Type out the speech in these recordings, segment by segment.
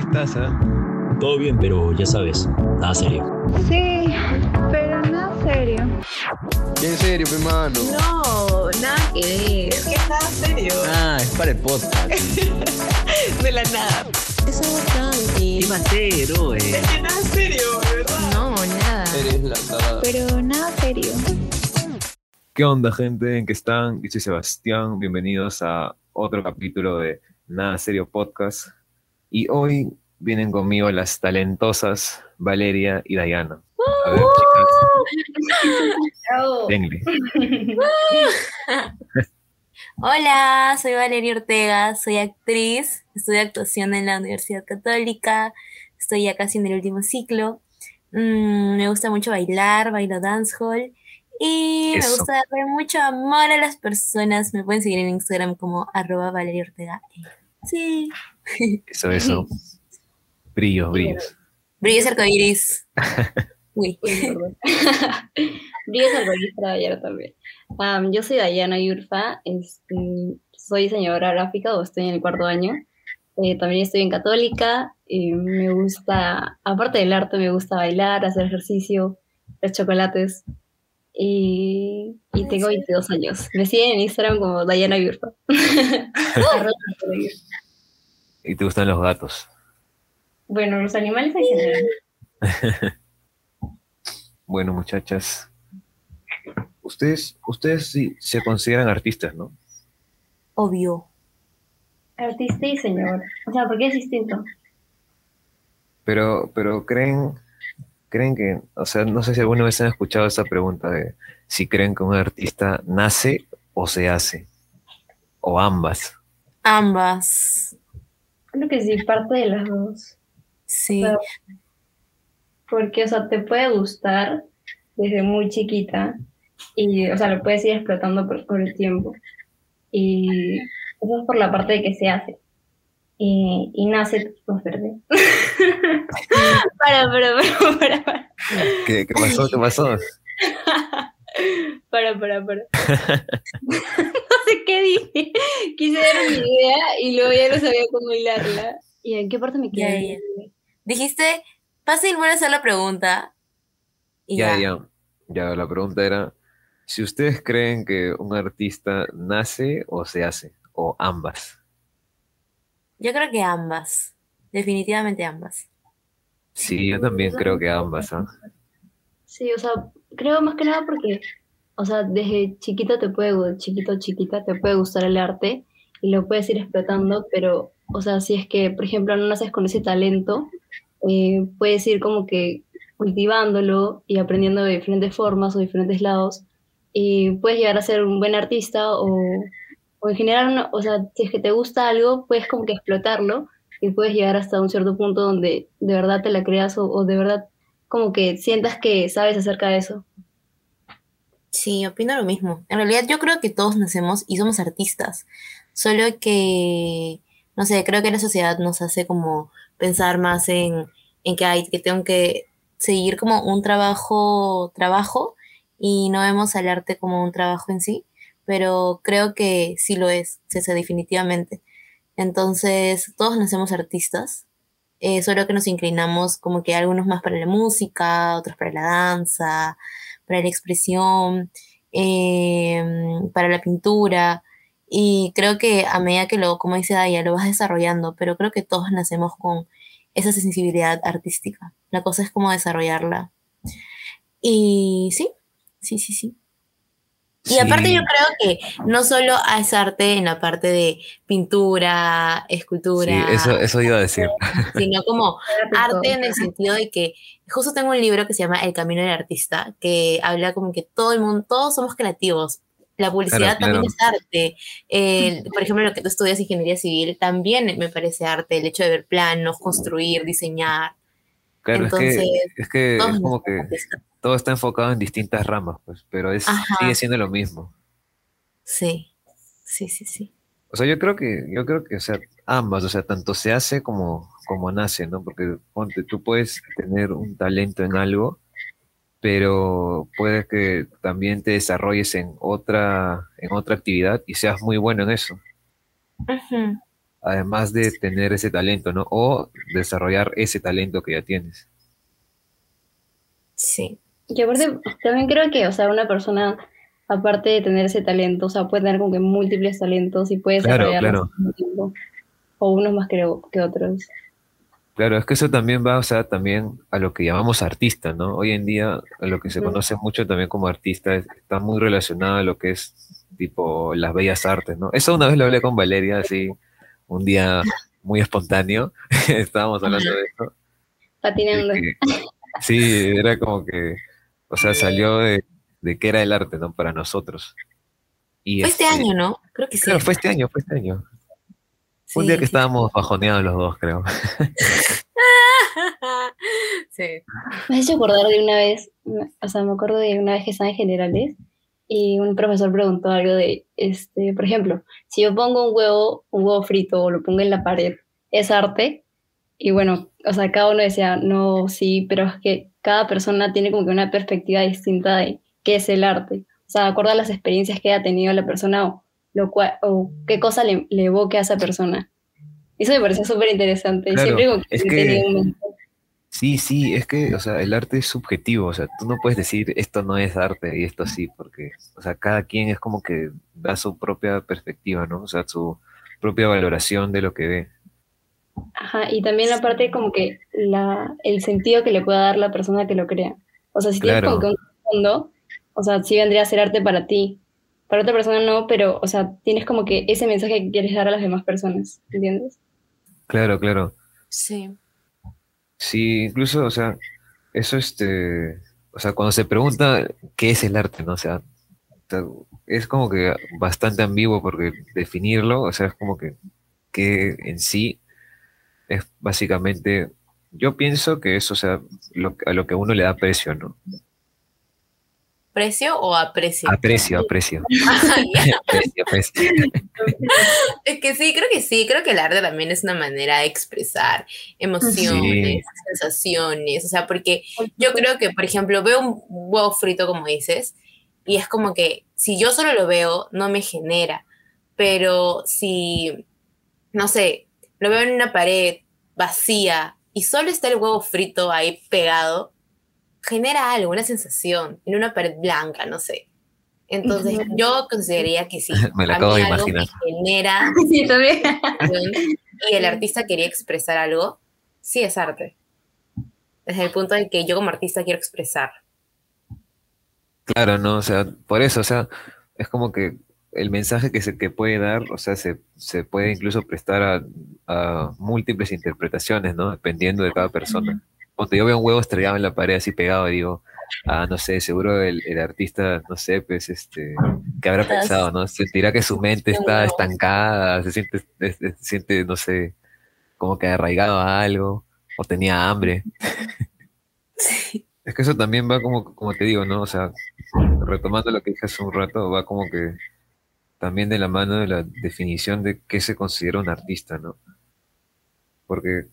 ¿qué estás, ah? Todo bien, pero ya sabes, nada serio. Sí, pero nada serio. ¿En serio, mi mano? No, nada que ver. ¿Qué nada serio? Ah, es para el podcast. De la nada. Es algo tranqui. ¿Qué va a ser, oe? Es que nada serio, verdad. No, nada. Eres la. Pero nada serio. ¿Qué onda, gente? ¿En qué están? Yo soy Sebastián. Bienvenidos a otro capítulo de Nada Serio Podcast. Y hoy vienen conmigo las talentosas Valeria y Dayana. A ver, chicas, denle. Hola, soy Valeria Ortega, soy actriz, estudio actuación en la Universidad Católica, estoy ya casi en el último ciclo. Mm, me gusta mucho bailar, bailo dancehall y me gusta darle mucho amor a las personas. Me pueden seguir en Instagram como arroba Valeria Ortega. Sí, Eso, eso. Brillos, brillos. brillos arcoíris. Uy. Brillos arcoíris para Dayana también. Am, yo soy Dayana Yurfa, este, soy diseñadora gráfica o estoy en el cuarto año. Eh, también estoy en Católica. y me gusta, aparte del arte, me gusta bailar, hacer ejercicio, los chocolates. Y, y tengo 22 años. Me siguen en Instagram como Dayana Yurfa. Y te gustan los gatos. Bueno, los animales en general. Bueno, muchachas. Ustedes, ustedes sí se consideran artistas, ¿no? Obvio. Artista y diseñador. O sea, ¿por qué es distinto? Pero, pero creen, creen que, o sea, no sé si alguna vez han escuchado esa pregunta de si creen que un artista nace o se hace, o ambas. Ambas. Creo que sí, parte de las dos. Sí. Porque, o sea, te puede gustar desde muy chiquita y, o sea, lo puedes ir explotando por, por el tiempo. Y eso es por la parte de que se hace. Y, y nace, pues, verde. para, para, para, para, para, ¿Qué, qué pasó? ¿Qué pasó? para, para, para. no sé qué dije. Quise dar una idea y luego ya no sabía cómo hilarla. ¿Y en qué parte me quedé? Dijiste, fácil, vuelve a hacer la pregunta. Y Ya, ya. ya. Ya, la pregunta era, si ustedes creen que un artista nace o se hace, o ambas. Yo creo que ambas. Definitivamente ambas. Sí, yo también creo que ambas, ¿ah? Sí, o sea, creo más que nada porque, o sea, desde chiquito te puede, chiquito, chiquita, te puede gustar el arte y lo puedes ir explotando, pero, o sea, si es que, por ejemplo, no naces con ese talento, eh, puedes ir como que cultivándolo y aprendiendo de diferentes formas o diferentes lados y puedes llegar a ser un buen artista o, o en general, o sea, si es que te gusta algo, puedes como que explotarlo y puedes llegar hasta un cierto punto donde de verdad te la creas o, o de verdad como que sientas que sabes acerca de eso. Sí, opino lo mismo. En realidad yo creo que todos nacemos y somos artistas. Solo que, no sé, creo que la sociedad nos hace como pensar más en, en que hay, que tengo que seguir como un trabajo, trabajo, y no vemos al arte como un trabajo en sí, pero creo que sí lo es, sí, definitivamente. Entonces, todos nacemos artistas, eh, solo que nos inclinamos como que algunos más para la música, otros para la danza, para la expresión, eh, para la pintura. Y creo que a medida que lo, como dice Daya, lo vas desarrollando, pero creo que todos nacemos con esa sensibilidad artística. La cosa es como desarrollarla. Y sí, sí, sí, sí. Y aparte Sí, yo creo que no solo es arte en la parte de pintura, sí, escultura, eso, eso iba a decir. sino como arte en el sentido de que justo tengo un libro que se llama El Camino del Artista, que habla como que todo el mundo, todos somos creativos. La publicidad Claro, también claro. es arte. Por ejemplo, lo que tú estudias ingeniería civil también me parece arte. El hecho de ver planos, construir, diseñar. Claro, es que, es que es como que todo está enfocado en distintas ramas, pues, pero es, Ajá. sigue siendo lo mismo. Sí, sí, sí, sí. O sea, yo creo que, yo creo que, o sea, ambas, o sea, tanto se hace como, como nace, ¿no? Porque ponte, tú puedes tener un talento en algo, pero puede que también te desarrolles en otra, en otra actividad y seas muy bueno en eso. Además de tener ese talento, ¿no? O desarrollar ese talento que ya tienes. Sí. Y aparte, también creo que, o sea, una persona, aparte de tener ese talento, o sea, puede tener como que múltiples talentos y puede Claro, desarrollarlos claro. tiempo. O unos más que, que otros. Claro, es que eso también va, o sea, también a lo que llamamos artista, ¿no? Hoy en día, a lo que se conoce mucho también como artista, es- está muy relacionado a lo que es tipo las bellas artes, ¿no? Eso una vez lo hablé con Valeria, así, un día muy espontáneo, estábamos hablando de eso. Patinando. que- sí, era como que, o sea, salió de, de qué era el arte, ¿no? Para nosotros. Y Fue este este- año, ¿no? Creo que sí. Claro, fue este año, fue este año. Un día que sí. estábamos bajoneados los dos, creo. sí. Me has hecho acordar de una vez, o sea, me acuerdo de una vez que estaba en generales y un profesor preguntó algo de, este, por ejemplo, si yo pongo un huevo, un huevo frito o lo pongo en la pared, ¿es arte? Y bueno, o sea, cada uno decía, no, sí, pero es que cada persona tiene como que una perspectiva distinta de qué es el arte. O sea, de acuerdo a las experiencias que haya tenido la persona o, lo cual, o qué cosa le, le evoque a esa persona. Eso me pareció súper interesante. Claro, siempre es que- un. Sí, sí, es que, o sea, el arte es subjetivo, o sea, tú no puedes decir esto no es arte y esto sí, porque, o sea, cada quien es como que da su propia perspectiva, ¿no? O sea, su propia valoración de lo que ve. Ajá, y también la parte como que la, el sentido que le pueda dar la persona que lo crea. O sea, si tienes Claro. como que un fondo, o sea, sí vendría a ser arte para ti. Para otra persona no, pero, o sea, tienes como que ese mensaje que quieres dar a las demás personas, ¿entiendes? Claro, claro. Sí. Sí, incluso, o sea, eso este, o sea, cuando se pregunta qué es el arte, ¿no? O sea, es como que bastante ambiguo porque definirlo, o sea, es como que, que en sí es básicamente, yo pienso que es, o sea, lo, a lo que uno le da precio, ¿no? ¿Precio o aprecio? Aprecio, aprecio. Ajá, ya. Aprecio, aprecio. Es que sí, creo que sí, creo que el arte también es una manera de expresar emociones, sensaciones, o sea, porque yo creo que, por ejemplo, veo un huevo frito, como dices, y es como que si yo solo lo veo, no me genera, pero si, no sé, lo veo en una pared vacía y solo está el huevo frito ahí pegado, genera algo, una sensación, en una pared blanca, no sé. Entonces, yo consideraría que sí. Me lo acabo de imaginar. genera Sí, también. y el artista quería expresar algo, sí es arte. Desde el punto de que yo como artista quiero expresar. Claro, no, o sea, por eso, o sea, es como que el mensaje que se que puede dar, o sea, se, se puede incluso prestar a, a múltiples interpretaciones, ¿no? Dependiendo de cada persona. Cuando yo veo un huevo estrellado en la pared así pegado, digo, ah, no sé, seguro el, el artista, no sé, pues, este, ¿qué habrá Estás- pensado, no? Sentirá que su mente está estancada, se siente, se- siente, no sé, como que arraigado a algo, o tenía hambre. Es que eso también va como, como te digo, ¿no? O sea, retomando lo que dije hace un rato, va como que también de la mano de la definición de qué se considera un artista, ¿no? Porque,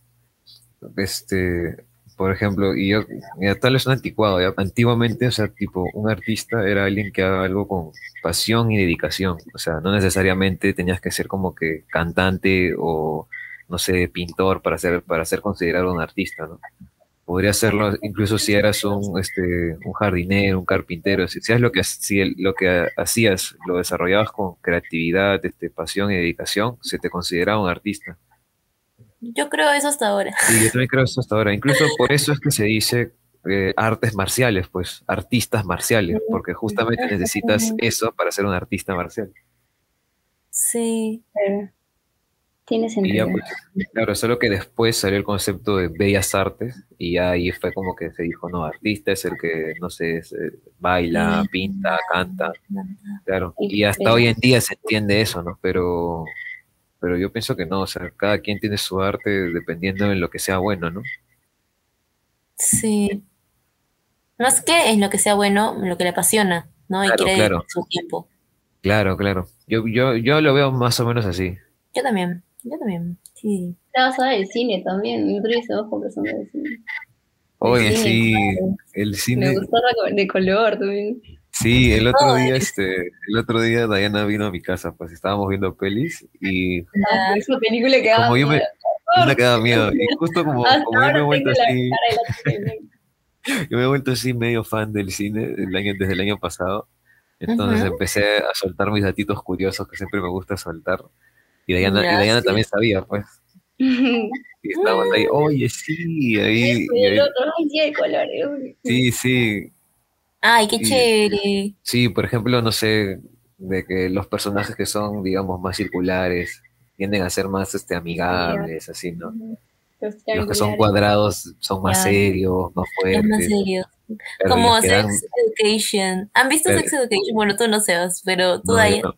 este, por ejemplo, y yo, mira, tal vez un anticuado, ¿ya? Antiguamente, o sea, tipo, un artista era alguien que haga algo con pasión y dedicación, o sea, no necesariamente tenías que ser como que cantante o, no sé, pintor para ser, para ser considerado un artista, ¿no? Podría serlo incluso si eras un, este, un jardinero, un carpintero, si, si es lo que, si el- lo que hacías, lo desarrollabas con creatividad, este, pasión y dedicación, se te consideraba un artista. Yo creo eso hasta ahora. Y yo también creo eso hasta ahora. Incluso por eso es que se dice eh, artes marciales, pues, artistas marciales, porque justamente necesitas eso para ser un artista marcial. Sí. Pero tiene Y sentido. ya, pues, claro, solo que después salió el concepto de bellas artes y ya ahí fue como que se dijo, no, artista es el que, no sé, eh, baila, pinta, canta, claro. Y hasta hoy en día se entiende eso, ¿no? Pero, pero yo pienso que no, o sea, cada quien tiene su arte dependiendo de lo que sea bueno, ¿no? Sí. No es que es lo que sea bueno, lo que le apasiona, ¿no? Y Claro, quiere claro. su tiempo. Claro, claro. Yo, yo, yo lo veo más o menos así. Yo también, yo también. Sí. La basada del cine también. Nosotros estamos conversando del cine. Oye, cine, sí, claro. el Me cine, gustó la co- de color también. Sí, el otro día, este, el otro día Diana vino a mi casa, pues estábamos viendo pelis y Ah, esa película que como yo me, miedo. yo me quedaba miedo. Y justo como, como yo me he vuelto así, de yo me he vuelto así medio fan del cine año, desde el año pasado. Entonces empecé a soltar mis datitos curiosos que siempre me gusta soltar. Y Diana, y Diana sí. también sabía, pues. Y estábamos ahí, oye, sí, ahí, Eso, y y el ahí- sí, colores. sí, sí, Ay, qué Y- chévere. Sí, por ejemplo, no sé, de que los personajes que son, digamos, más circulares tienden a ser más este, amigables, así, ¿no? Los que son cuadrados son más Ya. serios, más Es más fuertes. serio. Como Sex Education. ¿Han visto Claro. Sex Education? Bueno, tú no Sebas, pero tú no, ahí. no.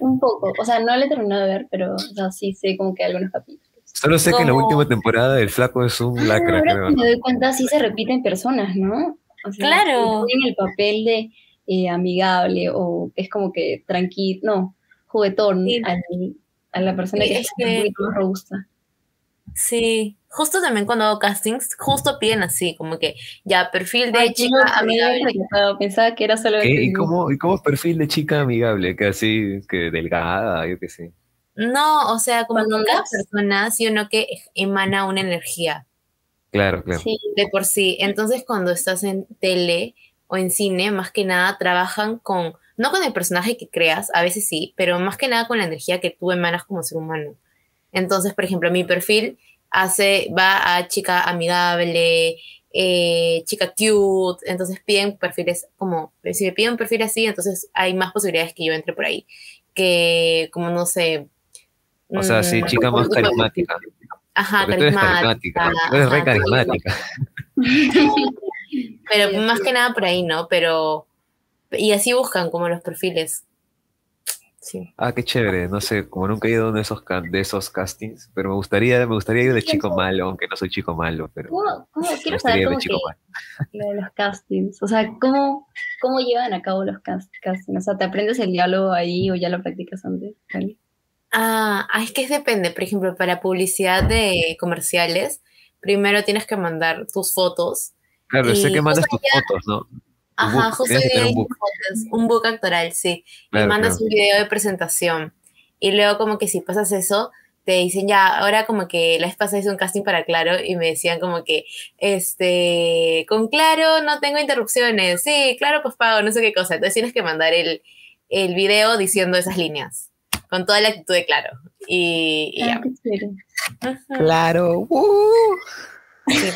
Un poco, o sea, no le he terminado de ver, pero o sea, sí sé como que algunos capítulos. Solo sé que en la última temporada el flaco es un Ah, lacra, ahora creo. me doy cuenta, sí se repiten personas, ¿no? O sea, Claro. En el papel de eh, amigable o es como que tranquilo, no, juguetón Sí. al- a la persona Sí, que es es que- un poquito más robusta. Sí. Justo también cuando hago castings, justo piden así, como que ya, perfil de Ay, chica no, amigable. equivocado, pensaba que era solo ¿Qué? ¿Y cómo, ¿Y cómo es perfil de chica amigable? Que así, que delgada, yo qué sé. No, o sea, como que cada persona, sí o no, que emana una energía Claro, claro. Sí, de por sí. Entonces, cuando estás en tele o en cine, más que nada trabajan con, no con el personaje que creas, a veces sí, pero más que nada con la energía que tú emanas como ser humano. Entonces, por ejemplo, mi perfil hace, va a chica amigable, eh, chica cute, entonces piden perfiles como, si me piden un perfil así, entonces hay más posibilidades que yo entre por ahí, que como no sé. O sea, sí, mm, chica más carismática. Ajá, Porque tú eres carismática. carismática. Tú eres re ajá, carismática. Pero más que nada por ahí, ¿no? Pero. Y así buscan como los perfiles. Sí. Ah, qué chévere. No sé, como nunca he ido a uno de esos, de esos castings, pero me gustaría, me gustaría ir de chico malo, aunque no soy chico malo, pero ¿Cómo, cómo, me quiero saber cómo chico que malo. lo de los castings, o sea, ¿cómo, cómo llevan a cabo los cast- castings? O sea, ¿te aprendes el diálogo ahí o ya lo practicas antes? ¿Vale? Ah, ah, es que depende. Por ejemplo, para publicidad de comerciales, primero tienes que mandar tus fotos. Claro, sé que mandas justo tus fotos, ¿no? Ajá, book, justo que un book. fotos, un book actoral, sí. y Claro, mandas claro. un video de presentación. Y luego como que si pasas eso, te dicen ya, ahora como que la vez pasada hice un casting para Claro y me decían como que, este, con Claro no tengo interrupciones, sí, Claro pues pago, no sé qué cosa. Entonces tienes que mandar el, el video diciendo esas líneas, con toda la actitud de Claro. Y, y Ah, ya. Claro, ¡uh! sí.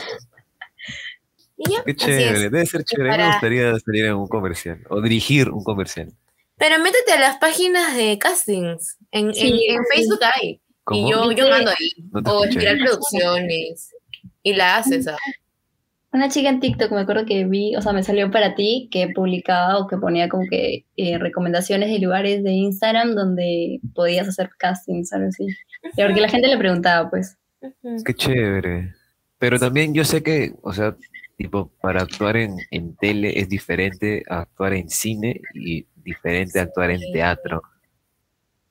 Y ya, qué chévere, debe ser chévere. A mí para- Me gustaría salir en un comercial o dirigir un comercial. Pero métete a las páginas de castings. En, en- Sí, en sí. Facebook hay. ¿Cómo? Y yo, yo mando ahí. No O. Espiral Producciones. Y la haces. ah. Una chica en TikTok, me acuerdo que vi, o sea, me salió para ti, que publicaba o que ponía como que eh, recomendaciones de lugares de Instagram donde podías hacer castings, algo así. Y porque la gente le preguntaba, pues. Qué chévere. Pero también yo sé que, o sea, tipo, para actuar en, en tele es diferente a actuar en cine y diferente a actuar en teatro.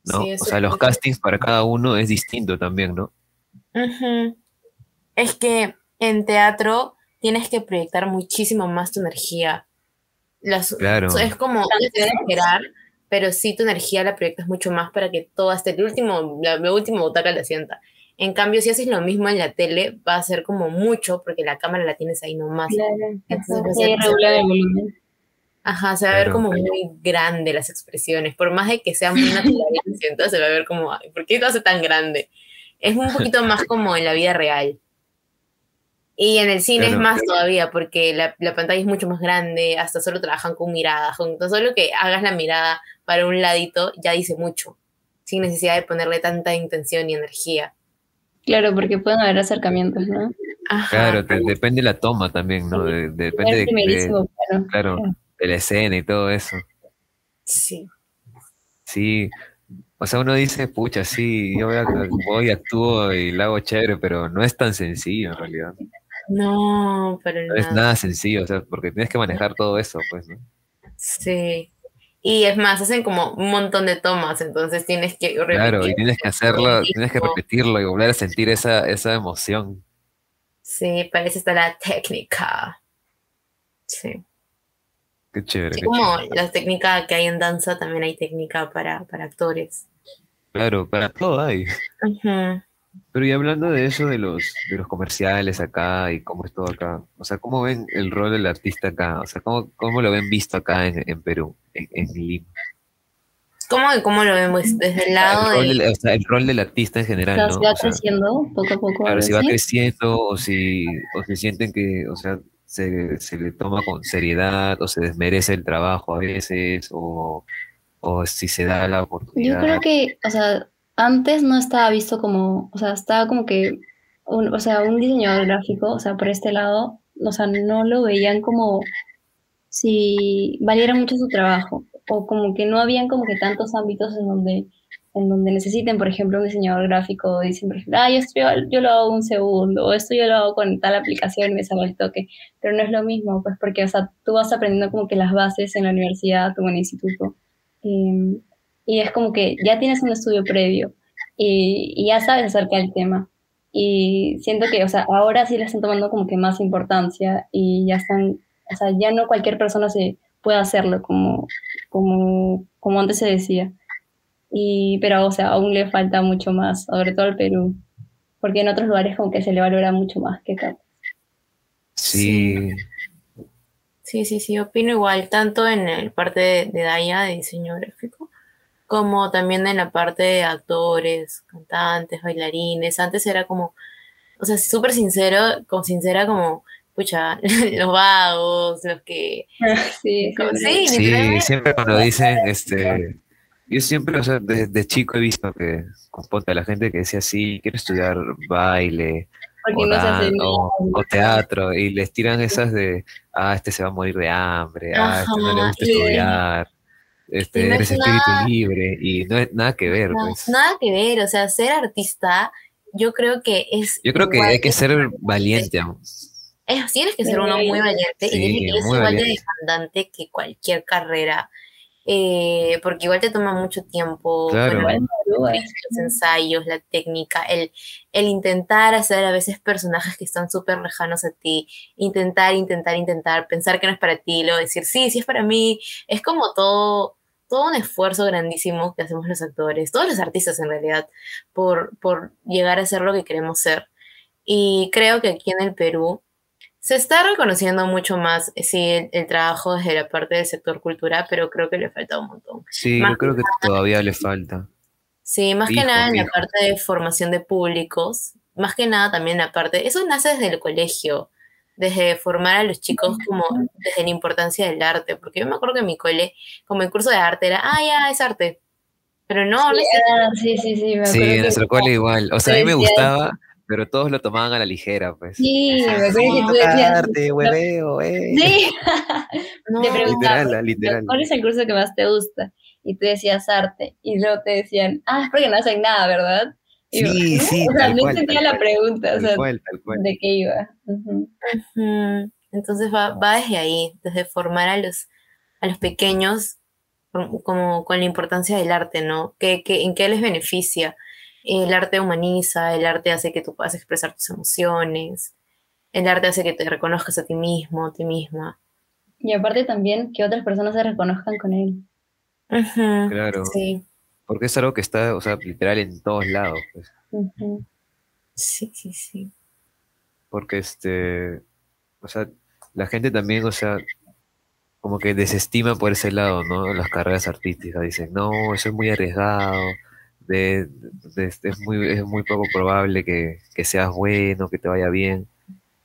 ¿no? Sí, o sea, los castings para cada uno es distinto también, ¿no? Ujú. Es que en teatro tienes que proyectar muchísimo más tu energía. Las- Claro. Es como no es exagerar, pero sí tu energía la proyectas mucho más para que todo hasta el último, la, la última butaca la sienta. En cambio, si haces lo mismo en la tele, va a ser como mucho porque la cámara la tienes ahí nomás. Entonces, Sí, ser- regular el volumen. Ajá, se va a ver Claro. como muy grande las expresiones. Por más de que sea muy natural, y se va a ver como, "Ay, ¿por qué lo hace tan grande? Es un poquito más como en la vida real. Y en el cine es Claro. más todavía, porque la, la pantalla es mucho más grande, hasta solo trabajan con miradas. Con tan solo que hagas la mirada para un ladito ya dice mucho, sin necesidad de ponerle tanta intención y energía. Claro, porque pueden haber acercamientos, ¿no? Ajá. Claro, te- depende de la toma también, ¿no? De- de- depende El de, plano. claro, de la escena y todo eso. Sí. Sí, o sea, uno dice, pucha, sí, yo voy, a- voy, actúo y la hago chévere, pero no es tan sencillo en realidad. No, pero No es nada sencillo, o sea, porque tienes que manejar todo eso, pues, ¿no? Sí. Y es más, hacen como un montón de tomas, entonces tienes que repetir. Claro, y tienes que hacerlo, tienes que repetirlo y volver a sentir esa, esa emoción. Sí, para eso está la técnica. Sí. Qué chévere. Qué como chévere. la técnica que hay en danza, también hay técnica para, para actores. Claro, para todo hay. Ujú. Pero y hablando de eso, de los, de los comerciales acá y cómo es todo acá, o sea, ¿cómo ven el rol del artista acá? O sea, ¿cómo, cómo lo ven visto acá en, en Perú, en, en Lima? ¿Cómo, cómo lo vemos? Desde el lado el, rol de... del, o sea, el rol del artista en O general, sea, ¿no? se va O sea, creciendo poco a poco. claro, si va creciendo o si, o si sienten que, o sea, se, se le toma con seriedad o se desmerece el trabajo a veces o, o si se da la Yo oportunidad. creo que, o sea, antes no estaba visto como, o sea, estaba como que, un, o sea, un diseñador gráfico, o sea, por este lado, o sea, no lo veían como si valiera mucho su trabajo, o como que no habían como que tantos ámbitos en donde, en donde necesiten, por ejemplo, un diseñador gráfico, dicen, por ejemplo, ah, yo, esto yo, lo hago un segundo, o esto yo lo hago con tal aplicación me sale el toque, pero no es lo mismo, pues porque, o sea, tú vas aprendiendo como que las bases en la universidad o en el instituto. em, y es como que ya tienes un estudio previo y, y ya sabes acerca del tema. Y siento que, o sea, ahora sí le están tomando como que más importancia y ya están, o sea, ya no cualquier persona se puede hacerlo como, como, como antes se decía. Y, pero, o sea, aún le falta mucho más, sobre todo al Perú, porque en otros lugares como que se le valora mucho más que acá. Sí, Sí, sí, sí, opino igual, tanto en la parte de, de Daya, de diseño gráfico, como también en la parte de actores, cantantes, bailarines. Antes era como, o sea, súper sincero, con sincera como, pucha, los vagos, los que... Sí, como- sí, sí, siempre cuando dicen, este, yo siempre, o sea, desde chico he visto que, con ponte a la gente que decía, sí, quiero estudiar baile, porque o, no se hace dan- o- o teatro, y les tiran esas de, ah, este se va a morir de hambre, ah, este no le gusta estudiar, este, no eres es espíritu nada- libre, y no es nada que ver, no, pues. nada que ver, o sea, ser artista, yo creo que es... Yo creo que hay que ser valiente. Es, tienes que ser uno muy valiente Sí, y tienes que ser igual de demandante que cualquier carrera, eh, porque igual te toma mucho tiempo, Claro. bueno, los ensayos, la técnica, el, el intentar hacer a veces personajes que están súper lejanos a ti, intentar, intentar, intentar, pensar que no es para ti, luego decir, sí, sí es para mí, es como todo, todo un esfuerzo grandísimo que hacemos los actores, todos los artistas en realidad, por, por llegar a ser lo que queremos ser. Y creo que aquí en el Perú se está reconociendo mucho más, eh, sí, el, el trabajo desde la parte del sector cultura, pero creo que le falta un montón. Sí, Más yo creo que todavía le falta. Sí, más que nada en la parte de formación de públicos, más que nada también la parte, eso nace desde el colegio, desde formar a los chicos como desde la importancia del arte, porque yo me acuerdo que en mi cole, como el curso de arte era, ah, ya, es arte, pero no, no es Ah, sí, sí, sí, me Sí, acuerdo en que- nuestro cole igual. O sea, a mí me gustaba, pero todos lo tomaban a la ligera, pues. Sí, me acuerdo Sí, que tú decías, Arte, hueveo, eh. sí, no, te preguntaba, Literal, literal. ¿cuál es el curso que más te gusta? Y tú decías arte, y luego te decían, ah, es porque no hacen nada, ¿verdad? Y Sí, sí, o sea, no entendía la pregunta, o sea, cual, tal cual. de qué iba. Entonces va, va desde ahí, desde formar a los, a los pequeños com- como con la importancia del arte, ¿no? ¿Qué, qué- en qué les beneficia? El arte humaniza, el arte hace que tú puedas expresar tus emociones, el arte hace que te reconozcas a ti mismo, a ti misma. Y aparte también que otras personas se reconozcan con él. Ujú, Claro. Sí, Porque es algo que está, o sea, literal en todos lados, pues. Sí, sí, sí. Porque este, o sea, la gente también, o sea, como que desestima por ese lado, ¿no? Las carreras artísticas. Dicen, no, eso es muy arriesgado, de, de- es, muy, es muy poco probable que, que seas bueno, que te vaya bien.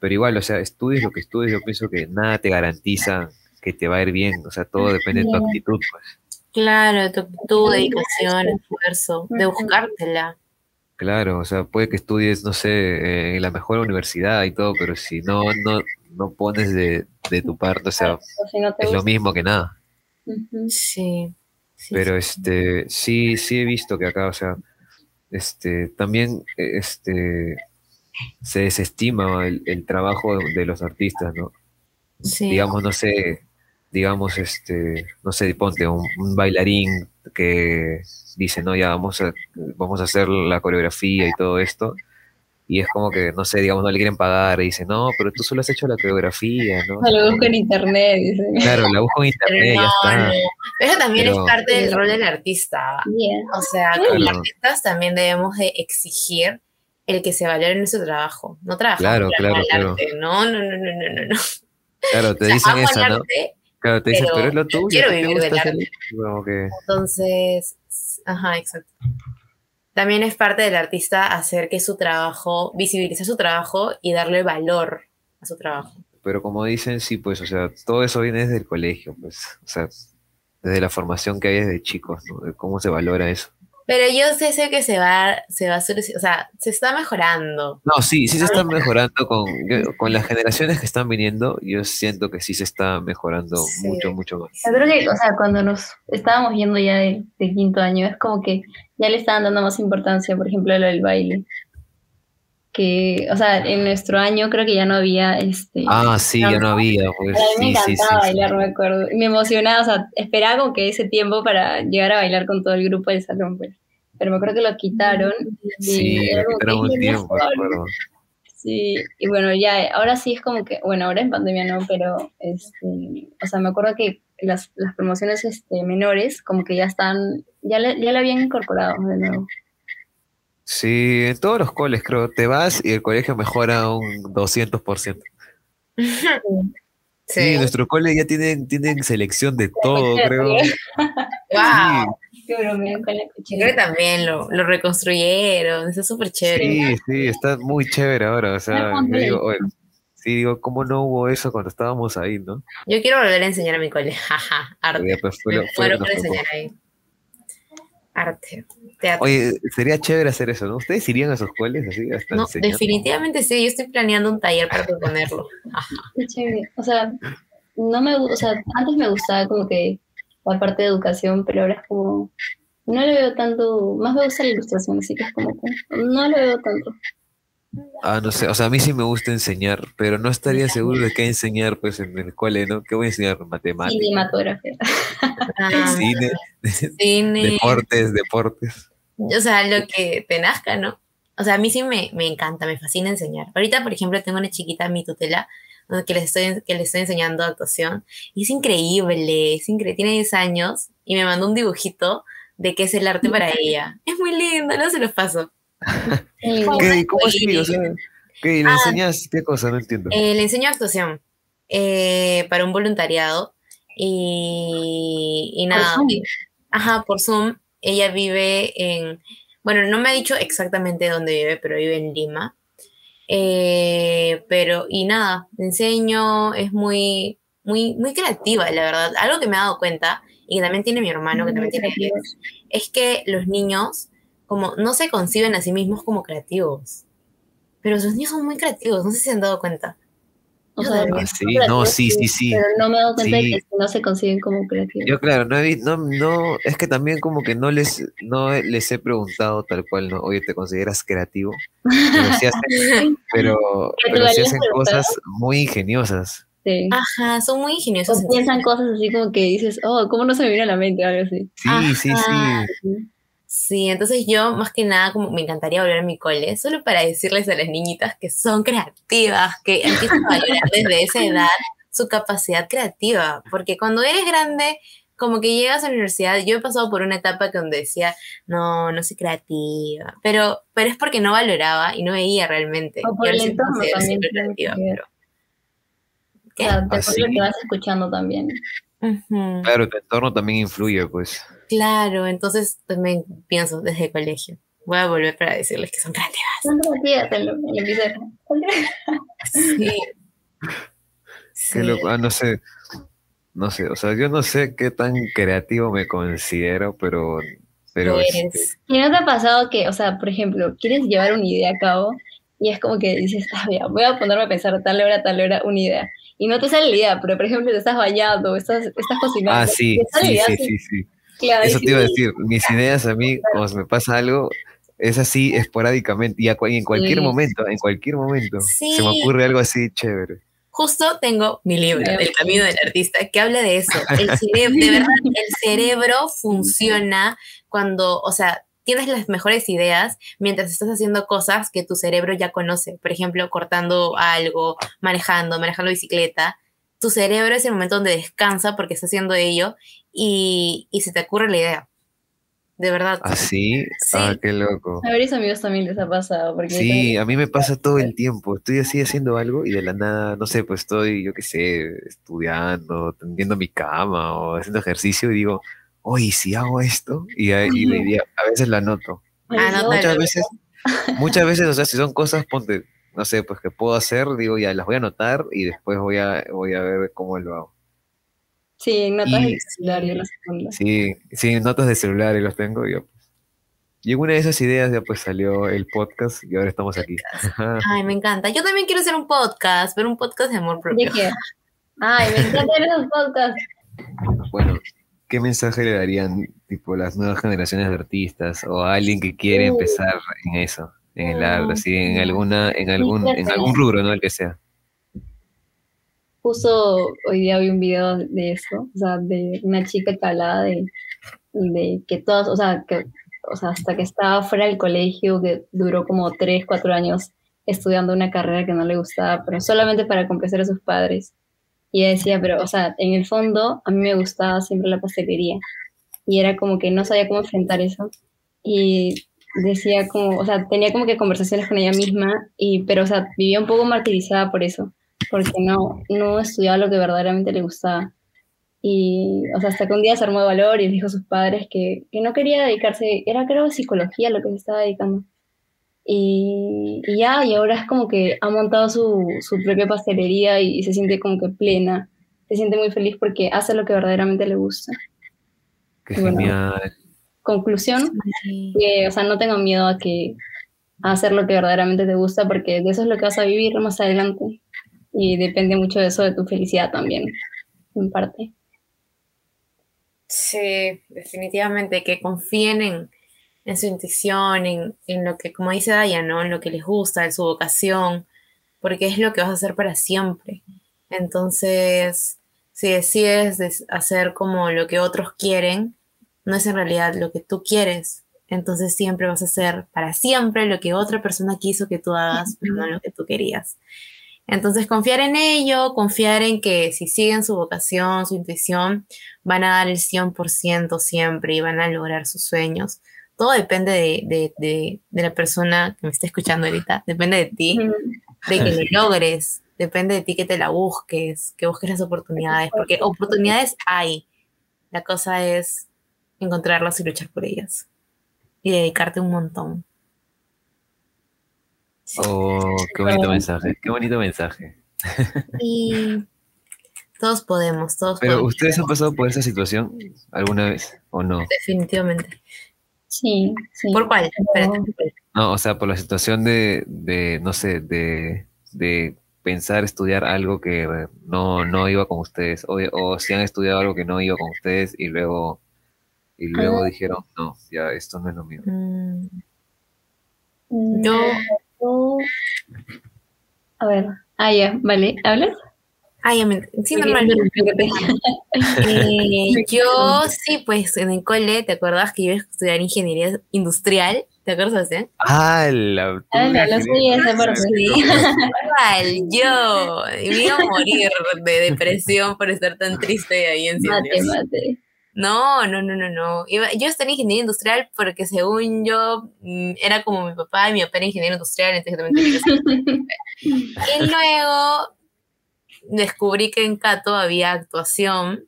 Pero igual, o sea, estudies lo que estudies, yo pienso que nada te garantiza que te va a ir bien. O sea, todo depende de tu actitud, pues. Claro, tu, tu dedicación, de Ujú. buscártela. Claro, o sea, puede que estudies, no sé, eh, en la mejor universidad y todo, pero si no, no, no pones de, de tu parte, o sea, O si no te es lo mismo que nada. Sí. Sí, Pero sí. este, sí, sí he visto que acá, o sea, este, también este, se desestima el, el trabajo de, de los artistas, ¿no? Sí. Digamos, no sé, digamos, este, no sé, ponte un, un bailarín que dice, no, ya vamos a, vamos a hacer la coreografía y todo esto, y es como que, no sé, digamos, no le quieren pagar y dicen, no, pero tú solo has hecho la coreografía, ¿no? No lo busco en internet, dice. Claro, la busco en Pero internet y ya no, está. no. Eso también Pero- es parte del rol del artista. Yeah. O sea, Claro. como artistas también debemos de exigir el que se valore nuestro trabajo. No trabajamos Claro, claro, al claro. arte. No, no, no, no, no, no, no. Claro, te O sea, dicen eso, ¿no? Claro, te dicen, pero pero es lo tuyo, quiero ¿qué te vivir del arte. Que, Entonces, ajá, exacto. También es parte del artista hacer que su trabajo, visibilizar su trabajo y darle valor a su trabajo. pero como dicen, sí, pues, o sea, todo eso viene desde el colegio, pues, o sea, desde la formación que hay desde chicos, ¿no? De cómo se valora eso. Pero yo sé, sé que se va, se va a solucionar, o sea, se está mejorando. No, sí, sí se está mejorando con, con las generaciones que están viniendo, yo siento que sí se está mejorando Sí. mucho, mucho más. Yo creo que, o sea, cuando nos estábamos yendo ya de, de quinto año, es como que ya le estaban dando más importancia, por ejemplo, a lo del baile. Que, o sea, en nuestro año creo que ya no había este. Ah, sí, ya no había, pues, a mí me sí, encantaba sí, sí. bailar, me acuerdo. Y me emocionaba, o sea, esperaba como que ese tiempo para llegar a bailar con todo el grupo del salón, pues. Pero me acuerdo que lo quitaron. y Sí, era lo quitaron un "Qué tiempo, me mejor". acuerdo. Sí, y bueno, ya, ahora sí es como que, bueno, ahora en pandemia no, pero, este, o sea, me acuerdo que las, las promociones este, menores como que ya están, ya le, ya la habían incorporado de nuevo. Sí, en todos los coles, creo, te vas y el colegio mejora un 200%. Sí, Sí. nuestro cole ya tienen, tienen selección de todo, creo. Wow. Qué bromeo con la Creo que también lo, lo reconstruyeron. Eso es súper chévere. Sí, sí, está muy chévere ahora. O sea, yo digo, oye, sí, digo, ¿cómo no hubo eso cuando estábamos ahí, no? Yo quiero volver a enseñar a mi cole. Jaja, arte. Pues, fue Me enseñar ahí. Arte. Teatro. Oye, sería chévere hacer eso, ¿no? ¿Ustedes irían a sus coles así hasta no, definitivamente sí. Yo estoy planeando un taller para proponerlo. Ajá. Qué chévere. O sea, no me, o sea, antes me gustaba como que la parte de educación, pero ahora es como, no le veo tanto, más me gusta la ilustración, así que es como que no le veo tanto. Ah, no sé, o sea, a mí sí me gusta enseñar, pero no estaría seguro de qué enseñar, pues, en el cole, ¿no? ¿Qué voy a enseñar? Matemáticas, Cinematografía. Ah, cine, cine. deportes, deportes. O sea, lo que te nazca, ¿no? O sea, a mí sí me, me encanta, me fascina enseñar. Ahorita, por ejemplo, tengo una chiquita en mi tutela que le estoy, que le estoy enseñando actuación y es increíble, es increíble. Tiene 10 años y me mandó un dibujito de qué es el arte para ella. Es muy lindo, no se los paso. ¿Qué? ¿Cómo así? O sea, ¿qué? ¿Le Ah. enseñas qué cosa? No entiendo. Eh, le enseño actuación eh, para un voluntariado y, y nada. Zoom? Ajá, por Zoom. Ella vive en, bueno, no me ha dicho exactamente dónde vive, pero vive en Lima. Eh, pero, y nada, le enseño, es muy, muy, muy creativa, la verdad. Algo que me he dado cuenta, y que también tiene mi hermano, que también tiene 10, es que los niños, como no se conciben a sí mismos como creativos. Pero sus niños son muy creativos, no sé si se han dado cuenta. O sea, Ah, sí, no, sí, sí, sí. Pero no me he dado cuenta Sí. de que no se consiguen como creativos. Yo, claro, no, he vi- no, no, es que también como que no les, no les he preguntado tal cual, ¿no? Oye, ¿te consideras creativo? Pero sí hacen, pero, sí hacen cosas muy ingeniosas. Sí. Ajá, son muy ingeniosos. O piensan cosas así como que dices, oh, ¿cómo no se me vino a la mente? Algo así. Sí, sí, Ajá. sí. Sí, entonces yo más que nada como me encantaría volver a mi cole, solo para decirles a las niñitas que son creativas, que empiezan a valorar desde esa edad su capacidad creativa, porque cuando eres grande, como que llegas a la universidad, yo he pasado por una etapa que donde decía, no, no soy creativa, pero, pero es porque no valoraba y no veía realmente. O por el sí entorno también creativa, pero- O sea, de Ah, sí. que vas escuchando también. Claro, tu entorno también influye, pues. Claro, entonces también pienso desde el colegio. Voy a volver para decirles que son creativas. Lo-. Sí. Qué Sí. loco, ah, no sé, no sé, o sea, yo no sé qué tan creativo me considero, pero, pero Lo este. ¿Y no te ha pasado que, o sea, por ejemplo, quieres llevar una idea a cabo y es como que dices, ah, voy a ponerme a pensar tal hora, tal hora, una idea. Y no te sale la idea, pero por ejemplo, te estás bañando, estás, estás cocinando. ah, sí, sí, sí, sí. Claro, Eso te iba a decir, mis ideas a mí, cuando se me pasa algo, es así esporádicamente, y, a y en cualquier Sí. momento, en cualquier momento, Sí. se me ocurre algo así chévere. Justo tengo mi libro. El Camino del Artista, que habla de eso. El cerebro, de verdad, el cerebro funciona cuando, o sea, tienes las mejores ideas mientras estás haciendo cosas que tu cerebro ya conoce. Por ejemplo, cortando algo, manejando, manejando bicicleta. Tu cerebro es el momento donde descansa porque está haciendo ello y, y se te ocurre la idea. De verdad. ¿Así? Sí. Ah, qué loco. A varios amigos también les ha pasado. Porque Sí, a mí me pasa todo el tiempo. Estoy así haciendo algo y de la nada, no sé, pues estoy, yo qué sé, estudiando, tendiendo mi cama o haciendo ejercicio y digo, oye, si hago esto, y, a- y de día- a veces la noto. Ah, no, Muchas veces, muchas veces, o sea, si son cosas, ponte, no sé, pues que puedo hacer, digo, ya las voy a anotar y después voy a, voy a ver cómo lo hago. Sí, notas Y- de celular y las segundas. Sí, sí, notas de celular y los tengo yo. Y en una de esas ideas ya pues salió el podcast y ahora estamos aquí. Ay, me encanta. Yo también quiero hacer un podcast, pero un podcast de amor ¿De propio. qué? Ay, me encantan esos podcasts. Bueno, ¿qué mensaje le darían tipo las nuevas generaciones de artistas o a alguien que quiere empezar en eso, en el arte, así, en alguna, en algún, en algún rubro, ¿no? El que sea. Justo hoy día vi un video de eso, o sea, de una chica que de, de que todas, o sea, que, o sea, hasta que estaba fuera del colegio, que duró como tres, cuatro años estudiando una carrera que no le gustaba, pero solamente para complacer a sus padres. Y ella decía, pero, o sea, en el fondo a mí me gustaba siempre la pastelería. Y era como que no sabía cómo enfrentar eso. Y decía como, o sea, tenía como que conversaciones con ella misma, y, pero, o sea, vivía un poco martirizada por eso porque no, no estudiaba lo que verdaderamente le gustaba. Y, o sea, hasta que un día se armó de valor y le dijo a sus padres que, que no quería dedicarse, era creo psicología lo que se estaba dedicando. Y, y ya, y ahora es como que ha montado su, su propia pastelería y, se siente como que plena, se siente muy feliz porque hace lo que verdaderamente le gusta. Qué Bueno. genial. Conclusión, Sí. que, o sea, no tengan miedo a que a hacer lo que verdaderamente te gusta porque de eso es lo que vas a vivir más adelante y depende mucho de eso de tu felicidad también en parte Sí, definitivamente, que confíen en, su intuición, en, en lo que, como dice Daya, ¿no? En lo que les gusta, en su vocación, porque es lo que vas a hacer para siempre. Entonces, si decides des- hacer como lo que otros quieren, no es en realidad lo que tú quieres. Entonces siempre vas a hacer para siempre lo que otra persona quiso que tú hagas, pero no lo que tú querías. Entonces confiar en ello, confiar en que si siguen su vocación, su intuición, van a dar el 100% siempre y van a lograr sus sueños. Todo depende de, de- de- de la persona que me está escuchando ahorita, depende de ti, de que lo logres, depende de ti que te la busques, que busques las oportunidades, porque oportunidades hay. La cosa es encontrarlas y luchar por ellas. Y dedicarte un montón. Oh, qué bonito mensaje, qué bonito mensaje. Y todos podemos, todos Pero podemos. ¿ustedes han pasado por esa situación alguna vez o no? Definitivamente. sí sí ¿Por cuál? Espérate. No, o sea, por la situación de, de no sé, de, de pensar estudiar algo que no, no iba con ustedes, o, o si han estudiado algo que no iba con ustedes y luego, y luego dijeron, no, ya esto no es lo mío. Mm, Mm, Yo, yo- a ver ah ya vale hablas ay, ya me- sí, normal. Eh, yo sí, pues en el cole, ¿te acuerdas que yo iba a estudiar ingeniería industrial? ¿Te acuerdas, Sebastián? Ah, la Ah, no, no sé esa parte. Yo me iba a morir de depresión por estar tan triste ahí en mate ciencias. mate No, no, no, no, no. Iba- yo estudié ingeniería industrial porque según yo mm, era como mi papá y mi papá era ingeniero industrial, entonces yo también tenía que ser. Y luego descubrí que en Cato había actuación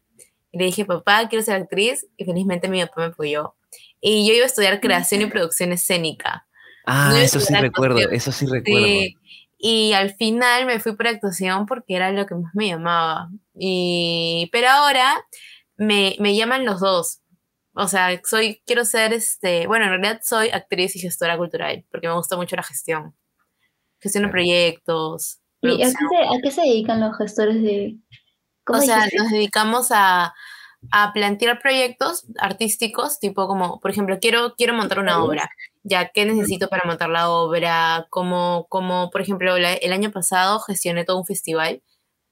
y le dije, papá, quiero ser actriz y felizmente mi papá me apoyó. Y yo iba a estudiar creación y producción escénica. Ah, No eso sí recuerdo, eso sí recuerdo. Sí. Y al final me fui por actuación porque era lo que más me llamaba. Y, pero ahora me, me llaman los dos. O sea, soy, quiero ser, este, bueno, en realidad soy actriz y gestora cultural porque me gusta mucho la gestión. Gestiono Claro. proyectos. ¿Y a qué, se, a qué se dedican los gestores de O ¿cómo sea, dijiste? nos dedicamos a, a plantear proyectos artísticos, tipo como, por ejemplo, quiero, quiero montar una obra. Ya, ¿qué necesito para montar la obra? Como, como por ejemplo, la- el año pasado gestioné todo un festival,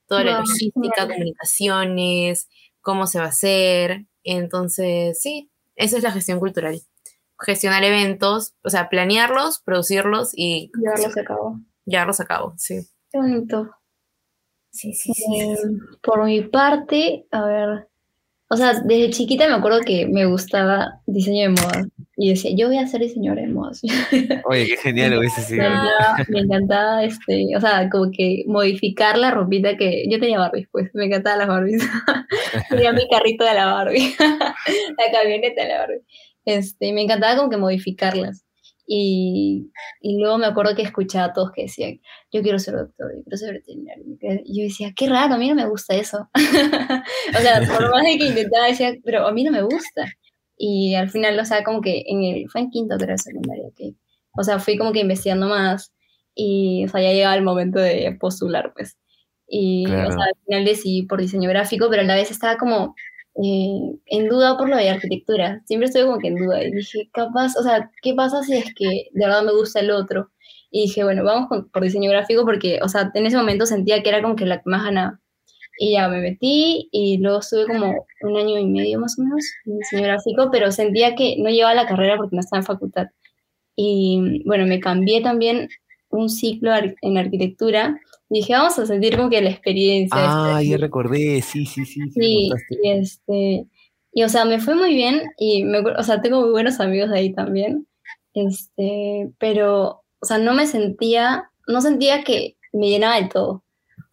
toda la Guau, logística, genial. comunicaciones, cómo se va a hacer. Entonces, sí, esa es la gestión cultural. gestionar eventos, o sea, planearlos, producirlos y Llevarlos a cabo. llevarlos a cabo, sí. Qué bonito. Sí, sí, Eh, por mi parte, a ver, o sea, desde chiquita me acuerdo que me gustaba diseño de moda y decía, yo voy a ser diseñadora de modas. Oye, qué genial hubiese sido. me encantaba, este, o sea, como que modificar la ropita que yo tenía Barbies, pues, me encantaban las Barbies. Tenía mi carrito de la Barbie, la camioneta de la Barbie. Este, me encantaba como que modificarlas. Y, y luego me acuerdo que escuchaba a todos que decían, yo quiero ser doctor, yo quiero ser veterinario. Y yo decía, qué raro, a mí no me gusta eso. o sea, por más de que intentaba, decía, pero a mí no me gusta. Y al final, o sea, como que en el, fue en quinto, creo, de secundaria, que, o sea, fui como que investigando más y, o sea, ya llegaba el momento de postular, pues. Y, Claro. o sea, al final decidí por diseño gráfico, pero a la vez estaba como eh, en duda por lo de arquitectura. Siempre estuve como que en duda y dije, capaz, o sea, ¿qué pasa si es que de verdad me gusta el otro? Y dije, bueno, vamos con- por diseño gráfico porque, o sea, en ese momento sentía que era como que la que más ganaba. Y ya me metí y luego estuve como un año y medio más o menos en diseño gráfico, pero sentía que no llevaba la carrera porque no estaba en facultad. Y bueno, me cambié también un ciclo en arquitectura y dije, vamos a sentir como que la experiencia. Ah, este, ya recordé, sí, sí, sí. sí, y este, y o sea, me fue muy bien y me, o sea, tengo muy buenos amigos de ahí también, este, pero, o sea, no me sentía, no sentía que me llenaba del todo,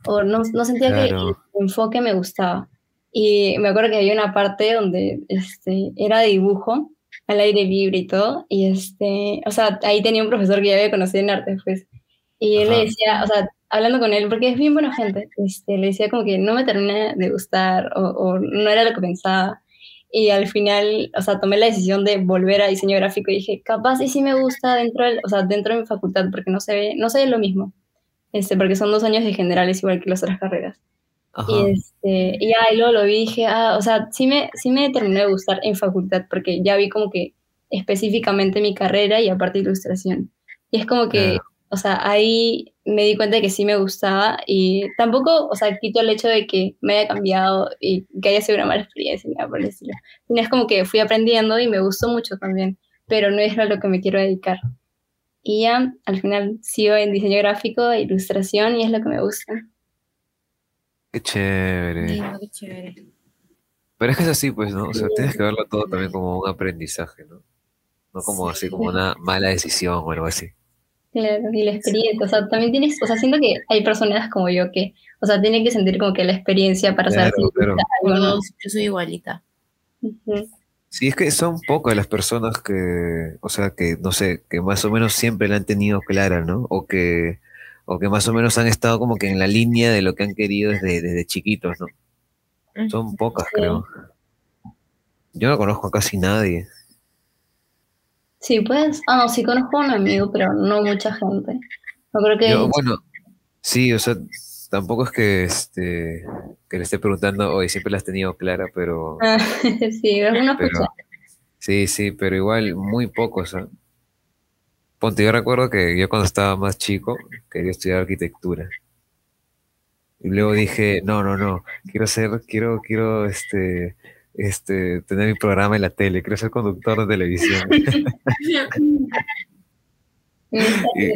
o no, no sentía que Claro. el enfoque me gustaba. Y me acuerdo que había una parte donde, este, era de dibujo, al aire libre y todo, y este, o sea, ahí tenía un profesor que ya había conocido en arte, pues, y él le Ajá. decía, o sea, hablando con él, porque es bien buena gente, este, le decía como que no me termina de gustar o, o no era lo que pensaba. Y al final, o sea, tomé la decisión de volver a diseño gráfico y dije, capaz y sí me gusta dentro, del, o sea, dentro de mi facultad, porque no se ve, no se ve lo mismo, este, porque son dos años de generales igual que las otras carreras. Ajá. Y, este, y ya, y luego lo vi y dije, ah, o sea, sí me, sí me terminó de gustar en facultad, porque ya vi como que específicamente mi carrera y aparte ilustración. Y es como que, Claro. o sea, ahí me di cuenta de que sí me gustaba y tampoco, o sea, quito el hecho de que me haya cambiado y que haya sido una mala experiencia, nada por el estilo. Sino es como que fui aprendiendo y me gustó mucho también, pero no es a lo que me quiero dedicar. Y ya, al final sigo en diseño gráfico e ilustración y es lo que me gusta. Qué chévere. Lindo, qué chévere. Pero es que es así, pues, ¿no? O sea, tienes que verlo todo también como un aprendizaje, ¿no? No como así, como una mala decisión o algo así. Claro, y la experiencia, o sea, también tienes, o sea, siento que hay personas como yo que, o sea, tienen que sentir como que la experiencia para saber Claro, si claro. gusta algo no. Yo soy igualita. Ujú. Sí, es que son pocas las personas que, o sea, que, no sé, que más o menos siempre la han tenido clara, ¿no? O que, o que más o menos han estado como que en la línea de lo que han querido desde, desde chiquitos, ¿no? Son pocas, Sí. creo. Yo no conozco a casi nadie. Sí, pues, ah, no, sí conozco a un amigo, pero no mucha gente. No creo que, Yo, bueno, sí, o sea, tampoco es que, este, que le esté preguntando, oye, siempre la has tenido clara, pero... Ah, sí, Pero, escuchan. sí, sí, pero igual muy pocos. ¿ah? Ponte, yo recuerdo que yo cuando estaba más chico quería estudiar arquitectura. Y luego dije, no, no, no, quiero ser, quiero, quiero, este, este, tener mi programa en la tele, quiero ser conductor de televisión. Y-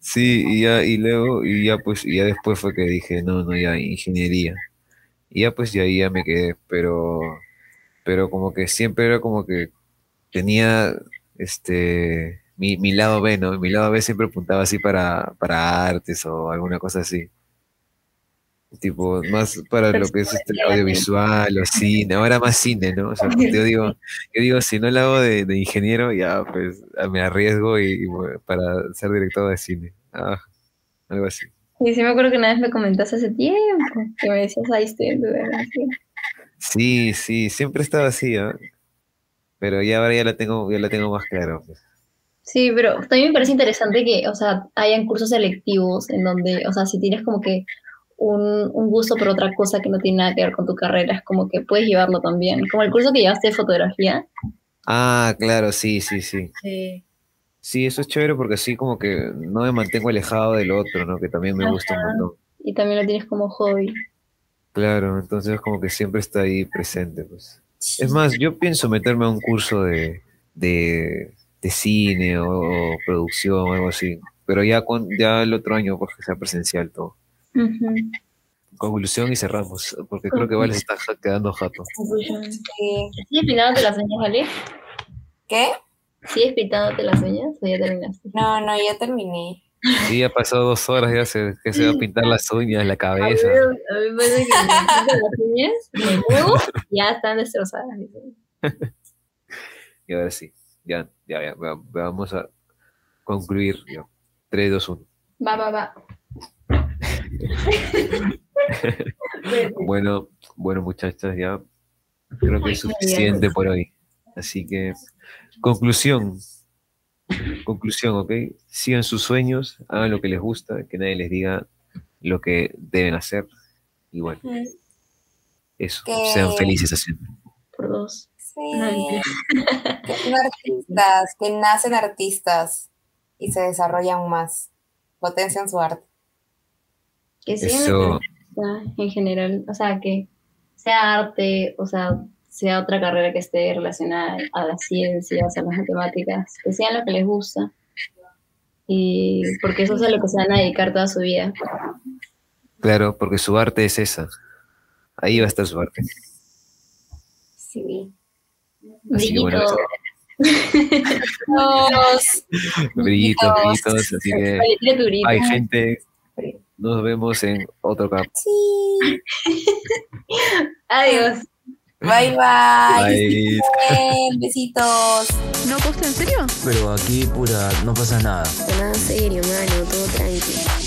sí, y ya, y luego, y ya pues, y ya después fue que dije, no, no, ya, ingeniería. Y ya pues, ya ahí ya me quedé, pero, pero como que siempre era como que tenía, este, mi, mi lado B, ¿no? Mi lado B siempre apuntaba así para, para artes o alguna cosa así. Tipo, más para lo que es este audiovisual o cine, ahora más cine, ¿no? O sea, yo digo, yo digo, si no lo hago de, de ingeniero, ya pues me arriesgo y, para ser director de cine. Ah, algo así. Y sí me acuerdo que una vez me comentaste hace tiempo que me decías, ahí estoy en tu así. Sí, sí, siempre estaba así, ¿ah? Pero ya ahora ya la tengo, ya la tengo más claro. pues. Sí, pero también me parece interesante que, o sea, hayan cursos selectivos en donde, o sea, si tienes como que un, un gusto por otra cosa que no tiene nada que ver con tu carrera, es como que puedes llevarlo también. Como el curso que llevaste de fotografía. Ah, claro, sí, sí, sí. Sí. Sí, eso es chévere porque así como que no me mantengo alejado del otro, ¿no? Que también me gusta un montón. y también lo tienes como hobby. Claro, entonces como que siempre está ahí presente, pues. Es más, yo pienso meterme a un curso de, de, de cine o, o producción o algo así. Pero ya, con, ya el otro año, porque sea presencial todo. Ujú. Conclusión y cerramos, porque creo que Vale se está quedando jato. Sí. ¿Sigues pintándote las uñas, Ale? ¿Qué? ¿Sigues pintándote las uñas o ya terminaste? No, no, ya terminé. Sí, ya pasó dos horas, ya se, que se va a pintar las uñas, la cabeza. A mí me parece que las uñas, y ya están destrozadas. Y ahora sí, ya, ya, ya, va- vamos a concluir. Ya. 3, 2, 1. Va, va, va. Bueno, bueno, muchachas, ya creo que es suficiente por hoy. Así que, conclusión. Conclusión, ¿ok? Sigan sus sueños, hagan lo que les gusta, que nadie les diga lo que deben hacer. Y bueno, eso, Que- sean felices haciendo. Por dos. Sí. No, mentira. Que son artistas, que nacen artistas y se desarrollan más. Potencian su arte. Que sigan Eso, en general, o sea, que sea arte, o sea, sea otra carrera que esté relacionada a las ciencias, a las matemáticas, que sean lo que les gusta. Y porque eso es a lo que se van a dedicar toda su vida. claro, porque su arte es esa. Ahí va a estar su arte. Sí. Así que bueno, brillitos, Brillitos. brillitos. Así que hay gente. Nos vemos en otro cap. Sí. Adiós. Bye bye. Bye. Besitos. ¿No posta en serio? Pero aquí, pura, no pasa nada. Nada serio, mano, todo tranqui.